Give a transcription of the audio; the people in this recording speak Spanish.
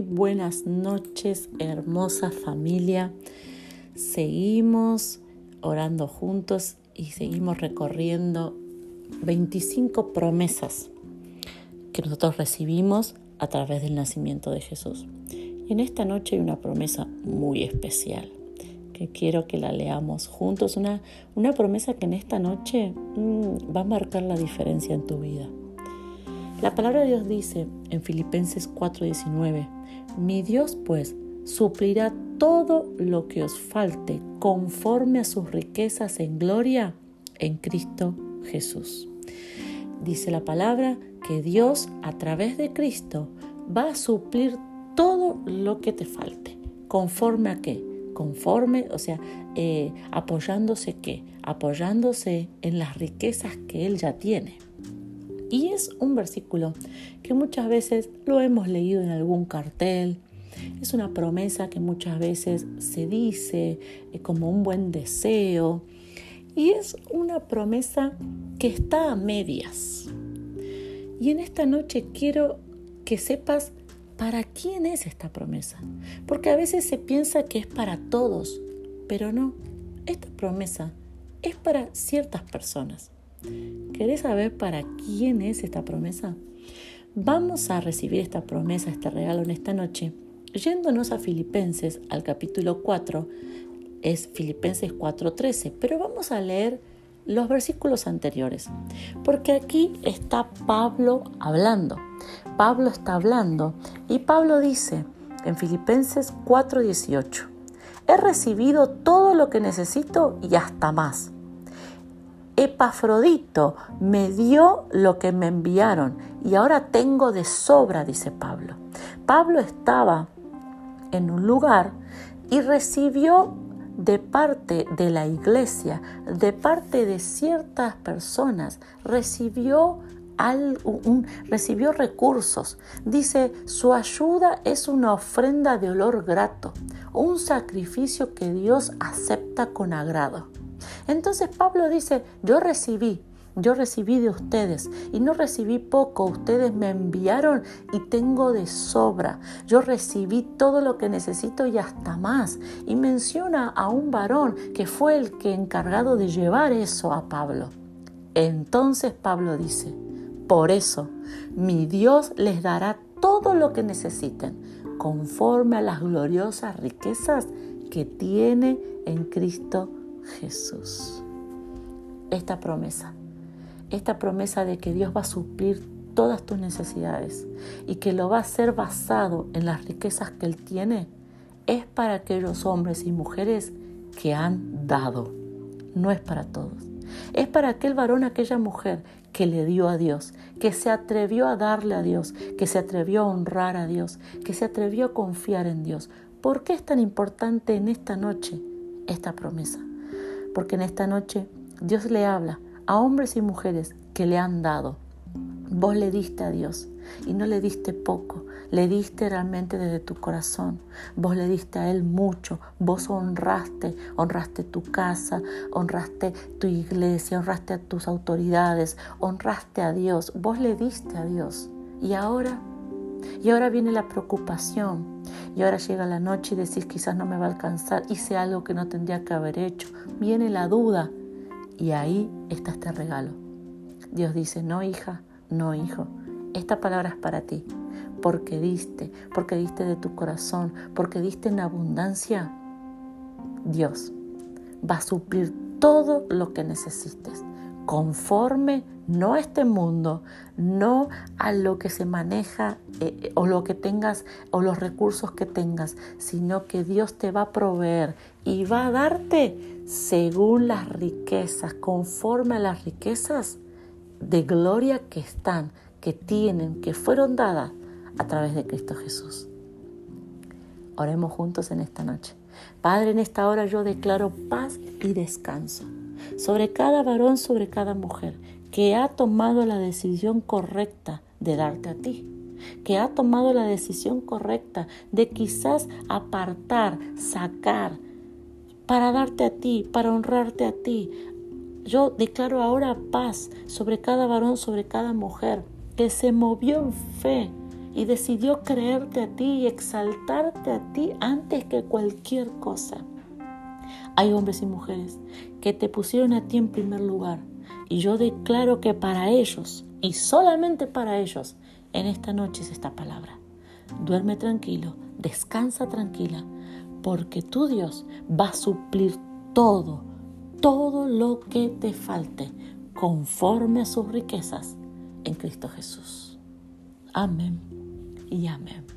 buenas noches, hermosa familia. Seguimos orando juntos y seguimos recorriendo 25 promesas que nosotros recibimos a través del nacimiento de Jesús. Y en esta noche hay una promesa muy especial que quiero que la leamos juntos, una, una promesa que en esta noche mm, va a marcar la diferencia en tu vida. La palabra de Dios dice en Filipenses 4:19, mi Dios pues suplirá todo lo que os falte conforme a sus riquezas en gloria en Cristo Jesús. Dice la palabra que Dios a través de Cristo va a suplir todo lo que te falte. ¿Conforme a qué? Conforme, o sea, eh, apoyándose qué? Apoyándose en las riquezas que Él ya tiene. Y es un versículo que muchas veces lo hemos leído en algún cartel. Es una promesa que muchas veces se dice eh, como un buen deseo. Y es una promesa que está a medias. Y en esta noche quiero que sepas para quién es esta promesa. Porque a veces se piensa que es para todos, pero no. Esta promesa es para ciertas personas. ¿Querés saber para quién es esta promesa? Vamos a recibir esta promesa, este regalo en esta noche, yéndonos a Filipenses al capítulo 4, es Filipenses 4:13, pero vamos a leer los versículos anteriores, porque aquí está Pablo hablando. Pablo está hablando y Pablo dice en Filipenses 4:18, he recibido todo lo que necesito y hasta más Epafrodito me dio lo que me enviaron y ahora tengo de sobra, dice Pablo. Pablo estaba en un lugar y recibió de parte de la iglesia, de parte de ciertas personas, recibió, recibió recursos. Dice, su ayuda es una ofrenda de olor grato, un sacrificio que Dios acepta con agrado. Entonces Pablo dice, yo recibí, yo recibí de ustedes y no recibí poco, ustedes me enviaron y tengo de sobra. Yo recibí todo lo que necesito y hasta más. Y menciona a un varón que fue el que encargado de llevar eso a Pablo. Entonces Pablo dice, por eso mi Dios les dará todo lo que necesiten, conforme a las gloriosas riquezas que tiene en Cristo Jesús. Esta promesa, esta promesa de que Dios va a suplir todas tus necesidades y que lo va a hacer basado en las riquezas que Él tiene, es para aquellos hombres y mujeres que han dado, no es para todos. Es para aquel varón, aquella mujer que le dio a Dios, que se atrevió a darle a Dios, que se atrevió a honrar a Dios, que se atrevió a confiar en Dios. ¿Por qué es tan importante en esta noche esta promesa? Porque en esta noche Dios le habla a hombres y mujeres que le han dado. Vos le diste a Dios y no le diste poco, le diste realmente desde tu corazón. Vos le diste a Él mucho, vos honraste, honraste tu casa, honraste tu iglesia, honraste a tus autoridades, honraste a Dios, vos le diste a Dios. Y ahora, y ahora viene la preocupación, y ahora llega la noche y decís quizás no me va a alcanzar, hice algo que no tendría que haber hecho, viene la duda. Y ahí está este regalo. Dios dice, no hija, no hijo, esta palabra es para ti, porque diste, porque diste de tu corazón, porque diste en abundancia, Dios va a suplir todo lo que necesites, conforme no a este mundo, no a lo que se maneja eh, o lo que tengas o los recursos que tengas, sino que Dios te va a proveer y va a darte según las riquezas, conforme a las riquezas de gloria que están, que tienen, que fueron dadas a través de Cristo Jesús. Oremos juntos en esta noche. Padre, en esta hora yo declaro paz y descanso sobre cada varón, sobre cada mujer que ha tomado la decisión correcta de darte a ti, que ha tomado la decisión correcta de quizás apartar, sacar, para darte a ti, para honrarte a ti. Yo declaro ahora paz sobre cada varón, sobre cada mujer, que se movió en fe, y decidió creerte a ti y exaltarte a ti antes que cualquier cosa. Hay hombres y mujeres que te pusieron a ti en primer lugar y yo declaro que para ellos y solamente para ellos en esta noche es esta palabra. Duerme tranquilo, descansa tranquila, porque tu Dios va a suplir todo, todo lo que te falte conforme a sus riquezas en Cristo Jesús. Amén y amén.